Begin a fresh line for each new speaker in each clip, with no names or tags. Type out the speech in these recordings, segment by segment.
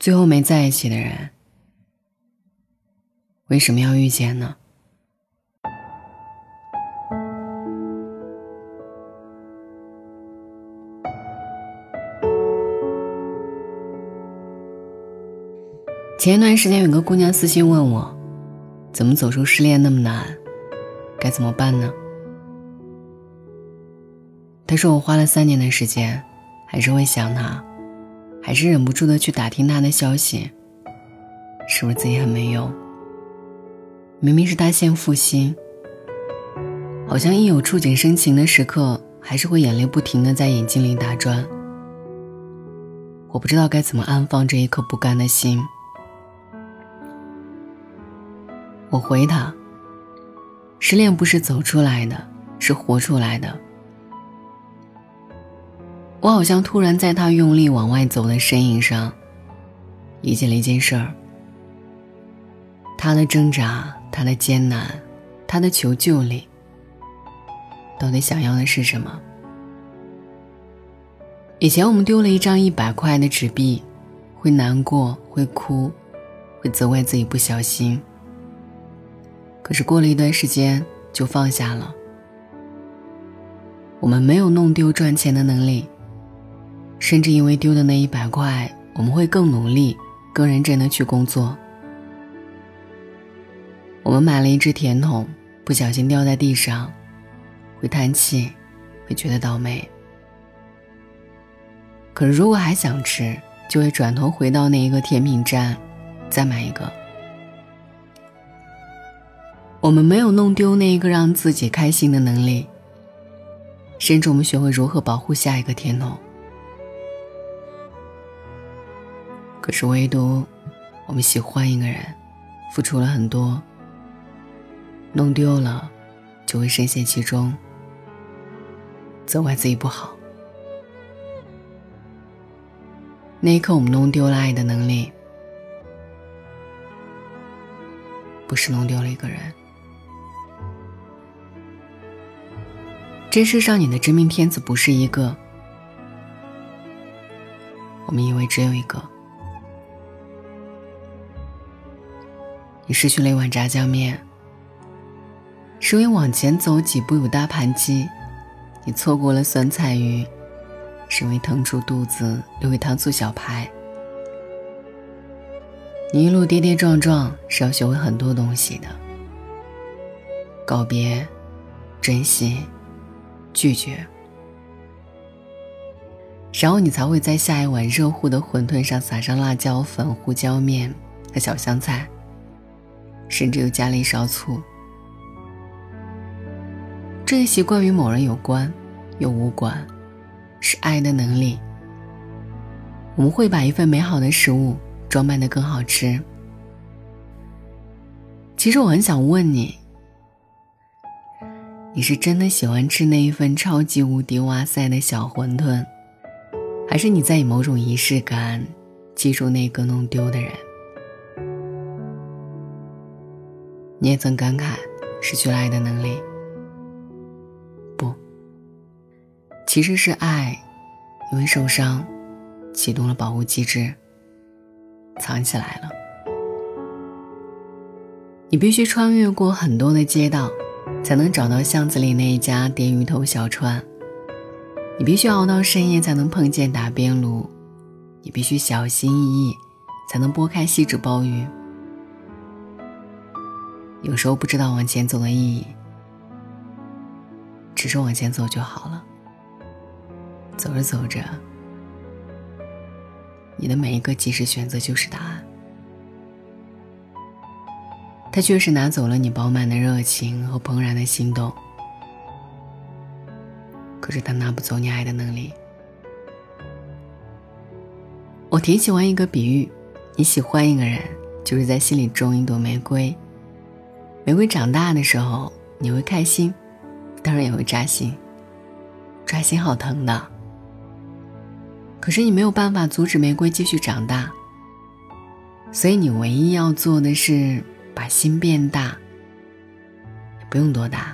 最后没在一起的人，为什么要遇见呢？前一段时间有个姑娘私信问我，怎么走出失恋那么难，该怎么办呢？她说我花了三年的时间，还是会想他，还是忍不住的去打听他的消息，是不是自己很没用？明明是他先负心，好像一有触景生情的时刻，还是会眼泪不停的在眼睛里打转。我不知道该怎么安放这一颗不甘的心。我回他：“失恋不是走出来的，是活出来的。”我好像突然在他用力往外走的身影上，理解了一件事儿：他的挣扎，他的艰难，他的求救里，到底想要的是什么？以前我们丢了一张一百块的纸币，会难过，会哭，会责怪自己不小心。可是过了一段时间就放下了。我们没有弄丢赚钱的能力，甚至因为丢的那一百块，我们会更努力、更认真的去工作。我们买了一只甜筒，不小心掉在地上，会叹气，会觉得倒霉。可是如果还想吃，就会转头回到那一个甜品站，再买一个。我们没有弄丢那一个让自己开心的能力，甚至我们学会如何保护下一个甜筒。可是唯独我们喜欢一个人，付出了很多，弄丢了就会深陷其中，责怪自己不好。那一刻，我们弄丢了爱的能力，不是弄丢了一个人。这世上，你的真命天子不是一个。我们以为只有一个。你失去了一碗炸酱面，是因为往前走几步有大盘鸡；你错过了酸菜鱼，是因为腾出肚子留给糖醋小排。你一路跌跌撞撞，是要学会很多东西的：告别，珍惜。拒绝，然后你才会在下一碗热乎的馄饨上撒上辣椒粉、胡椒面和小香菜，甚至又加了一勺醋。这一习惯与某人有关，又无关，是爱的能力。我们会把一份美好的食物装扮的更好吃。其实我很想问你。你是真的喜欢吃那一份超级无敌哇塞的小馄饨，还是你在以某种仪式感记住那个弄丢的人？你也曾感慨失去了爱的能力？不，其实是爱因为受伤启动了保护机制，藏起来了。你必须穿越过很多的街道。才能找到巷子里那一家点鱼头小串。你必须熬到深夜才能碰见打边炉，你必须小心翼翼才能剥开锡纸鲍鱼。有时候不知道往前走的意义，只是往前走就好了。走着走着，你的每一个及时选择就是答案。他确实拿走了你饱满的热情和怦然的心动，可是他拿不走你爱的能力。我挺喜欢一个比喻：你喜欢一个人，就是在心里种一朵玫瑰。玫瑰长大的时候，你会开心，当然也会扎心，扎心好疼的。可是你没有办法阻止玫瑰继续长大，所以你唯一要做的是。把心变大，不用多大，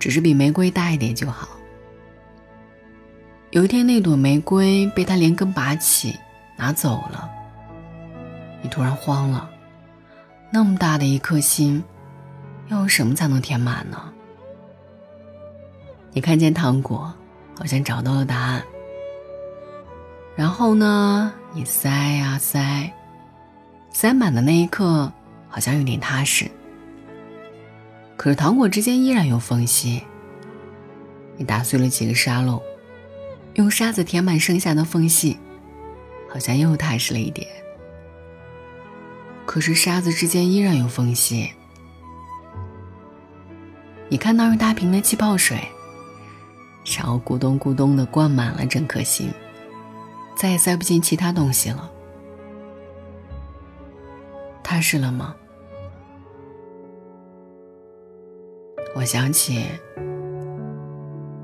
只是比玫瑰大一点就好。有一天，那朵玫瑰被他连根拔起拿走了，你突然慌了，那么大的一颗心，要用什么才能填满呢？你看见糖果，好像找到了答案。然后呢，你塞呀塞，塞满的那一刻，好像有点踏实。可是糖果之间依然有缝隙。你打碎了几个沙漏，用沙子填满剩下的缝隙，好像又踏实了一点。可是沙子之间依然有缝隙。你看到一大瓶的气泡水，然后咕咚咕咚的灌满了整颗心，再也塞不进其他东西了。踏实了吗？我想起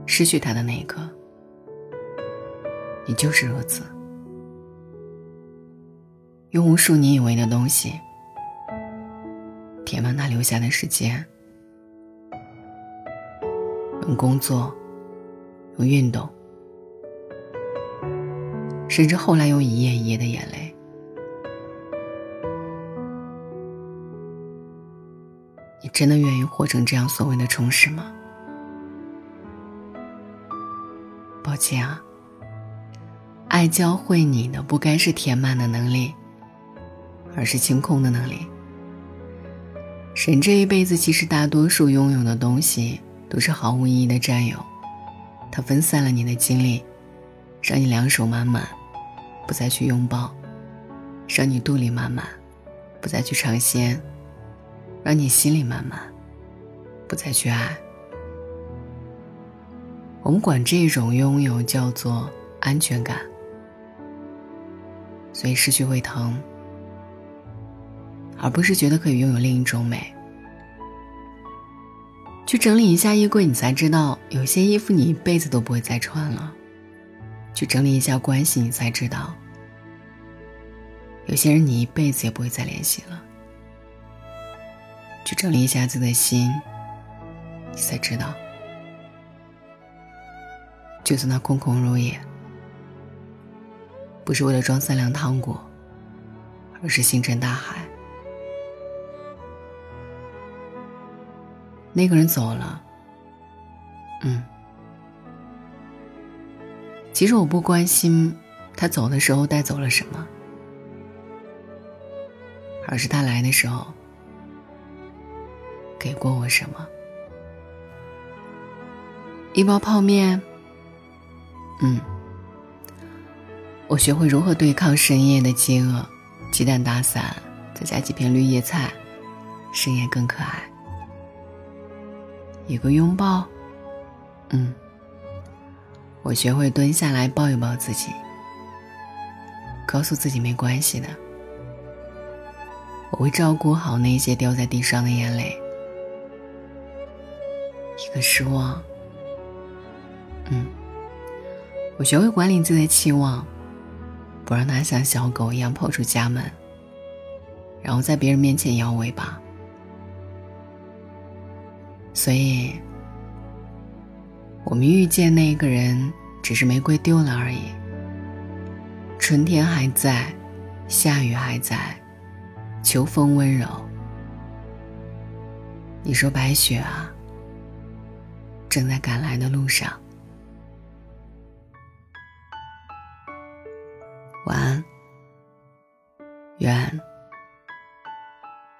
失去他的那一刻，你就是如此。用无数你以为的东西填满他留下的时间，用工作，用运动，甚至后来用一夜一夜的眼泪。你真的愿意活成这样所谓的充实吗？抱歉啊，爱教会你的不该是填满的能力。而是清空的能力。人这一辈子，其实大多数拥有的东西都是毫无意义的占有，它分散了你的精力，让你两手满满，不再去拥抱；让你肚里满满，不再去尝鲜；让你心里满满，不再去爱。我们管这种拥有叫做安全感，所以失去会疼。而不是觉得可以拥有另一种美。去整理一下衣柜，你才知道有些衣服你一辈子都不会再穿了；去整理一下关系，你才知道有些人你一辈子也不会再联系了；去整理一下自己的心，你才知道，就算它空空如也，不是为了装三两糖果，而是星辰大海。那个人走了，嗯，其实我不关心他走的时候带走了什么，而是他来的时候给过我什么。一包泡面，嗯，我学会如何对抗深夜的饥饿，鸡蛋打散，再加几片绿叶菜，深夜更可爱。一个拥抱，嗯，我学会蹲下来抱一抱自己，告诉自己没关系的，我会照顾好那些掉在地上的眼泪。一个失望，嗯，我学会管理自己的期望，不让它像小狗一样跑出家门，然后在别人面前摇尾巴。所以，我们遇见那个人，只是玫瑰丢了而已。春天还在，夏雨还在，秋风温柔。你说白雪啊，正在赶来的路上。晚安，愿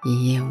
一夜无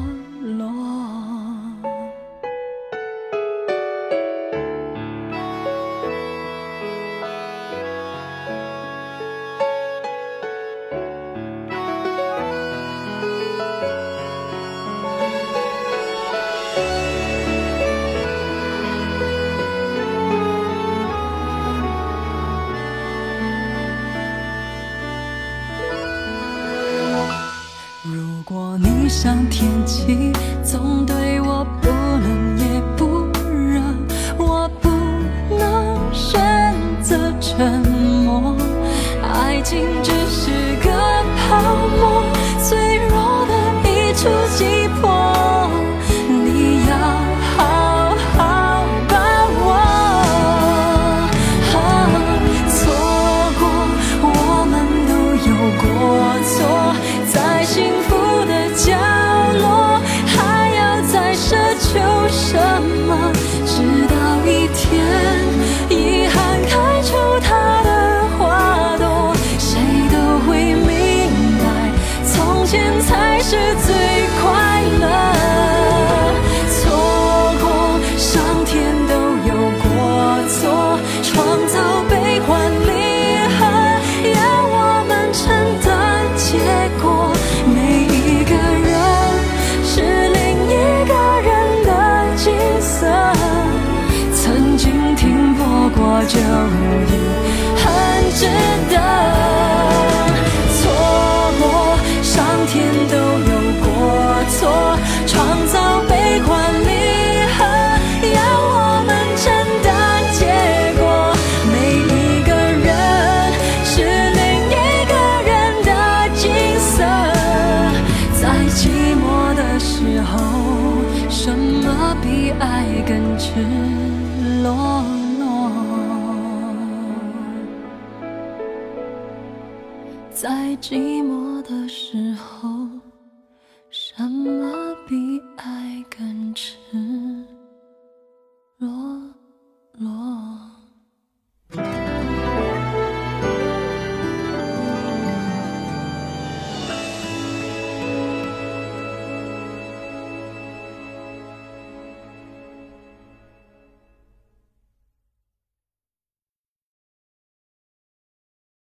就。后，什么？